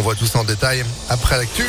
On voit tout ça en détail après l'actu.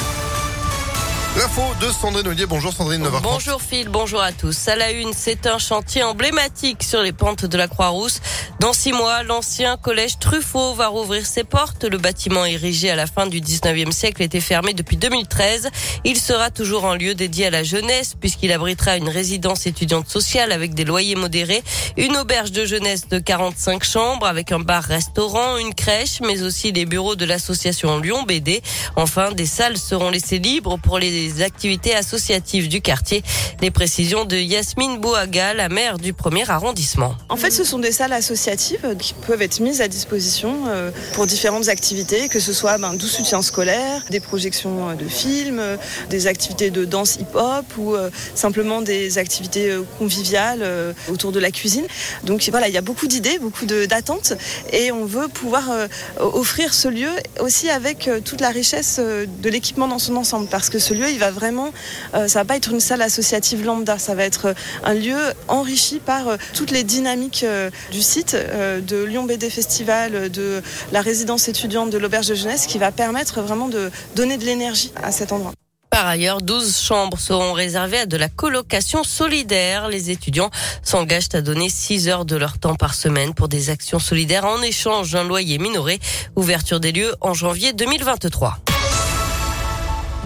L'info de Sandrine Ollier. Bonjour Sandrine 9 Bonjour Phil, bonjour à tous. À la une, c'est un chantier emblématique sur les pentes de la Croix-Rousse. Dans six mois, l'ancien collège Truffaut va rouvrir ses portes. Le bâtiment érigé à la fin du 19e siècle était fermé depuis 2013. Il sera toujours un lieu dédié à la jeunesse puisqu'il abritera une résidence étudiante sociale avec des loyers modérés, une auberge de jeunesse de 45 chambres avec un bar-restaurant, une crèche, mais aussi les bureaux de l'association Lyon BD. Enfin, des salles seront laissées libres pour les activités associatives du quartier. Les précisions de Yasmine Bouaga, la maire du premier arrondissement. En fait, ce sont des salles associatives qui peuvent être mises à disposition euh, pour différentes activités, que ce soit ben, du soutien scolaire, des projections euh, de films, euh, des activités de danse hip-hop ou simplement des activités conviviales autour de la cuisine. Donc voilà, il y a beaucoup d'idées, beaucoup d'attentes et on veut pouvoir offrir ce lieu aussi avec toute la richesse de l'équipement dans son ensemble parce que ce lieu, il va vraiment, ça va pas être une salle associative lambda, ça va être un lieu enrichi par toutes les dynamiques du site, de Lyon BD Festival, de la résidence étudiante de l'auberge de jeunesse, qui va permettre vraiment de donner de l'énergie à cet endroit. Par ailleurs, 12 chambres seront réservées à de la colocation solidaire. Les étudiants s'engagent à donner 6 heures de leur temps par semaine pour des actions solidaires en échange d'un loyer minoré. Ouverture des lieux en janvier 2023.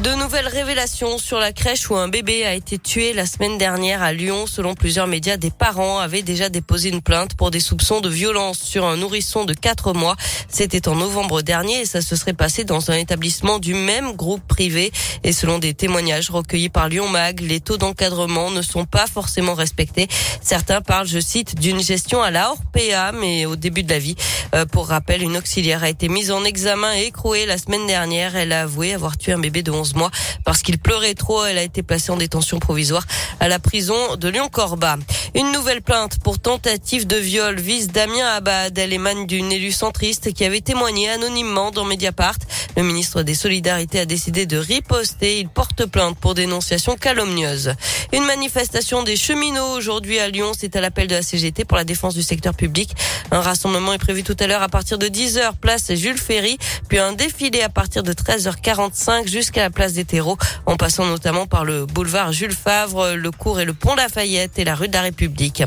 De nouvelles révélations sur la crèche où un bébé a été tué la semaine dernière à Lyon. Selon plusieurs médias, des parents avaient déjà déposé une plainte pour des soupçons de violence sur un nourrisson de 4 mois. C'était en novembre dernier et ça se serait passé dans un établissement du même groupe privé. Et selon des témoignages recueillis par Lyon Mag, les taux d'encadrement ne sont pas forcément respectés. Certains parlent, je cite, d'une gestion à la hors PA, mais au début de la vie. Euh, pour rappel, une auxiliaire a été mise en examen et écrouée la semaine dernière. Elle a avoué avoir tué un bébé de 11 mois parce qu'il pleurait trop. Elle a été placée en détention provisoire à la prison de Lyon-Corba. Une nouvelle plainte pour tentative de viol vise Damien Abad. Elle émane d'une élue centriste qui avait témoigné anonymement dans Mediapart. Le ministre des Solidarités a décidé de riposter. Il porte plainte pour dénonciation calomnieuse. Une manifestation des cheminots aujourd'hui à Lyon. C'est à l'appel de la CGT pour la défense du secteur public. Un rassemblement est prévu tout à l'heure à partir de 10h, place Jules Ferry, puis un défilé à partir de 13h45 jusqu'à la place des terreaux, en passant notamment par le boulevard Jules Favre, le cours et le pont Lafayette et la rue de la République.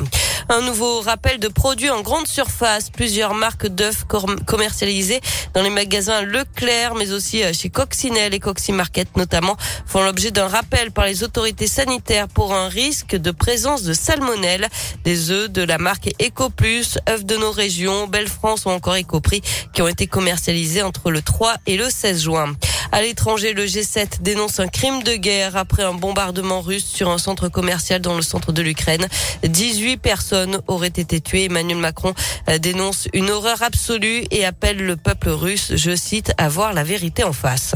Un nouveau rappel de produits en grande surface. Plusieurs marques d'œufs commercialisées dans les magasins Leclerc, mais aussi euh, chez Coccinelle et Coximarket notamment, font l'objet d'un rappel par les autorités sanitaires pour un risque de présence de salmonelle. Des œufs de la marque EcoPlus, œufs de nos régions, Belle France ou encore EcoPrix qui ont été commercialisés entre le 3 et le 16 juin. À l'étranger, le G7 dénonce un crime de guerre après un bombardement russe sur un centre commercial dans le centre de l'Ukraine. 18 personnes auraient été tuées. Emmanuel Macron euh, dénonce une horreur absolue et appelle le peuple russe, je cite, à voir la vérité en face.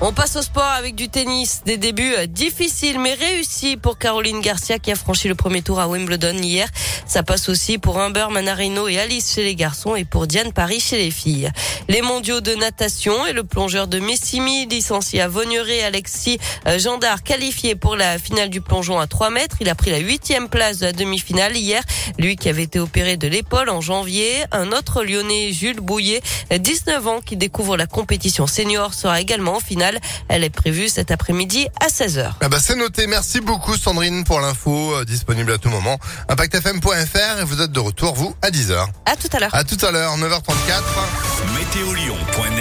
On passe au sport avec du tennis. Des débuts euh, difficiles mais réussis pour Caroline Garcia qui a franchi le premier tour à Wimbledon hier. Ça passe aussi pour Humber Manarino et Alice chez les garçons et pour Diane Paris chez les filles. Les mondiaux de natation et le plongeur de Messimi licencié à Vaugneray, Alexis euh, Gendard qualifié pour la finale du plongeon à 3 mètres. Il a pris la huitième place de la demi-finale hier. Lui qui avait été opéré de l'épaule en janvier. Un autre lyonnais, Jules Bouillet, 19 ans, qui découvre la compétition senior, sera également en finale elle est prévue cet après-midi à 16h. Ah bah c'est noté. Merci beaucoup Sandrine pour l'info euh, disponible à tout moment. ImpactFM.fr et vous êtes de retour vous à 10h. À tout à l'heure. À tout à l'heure 9h34. Météo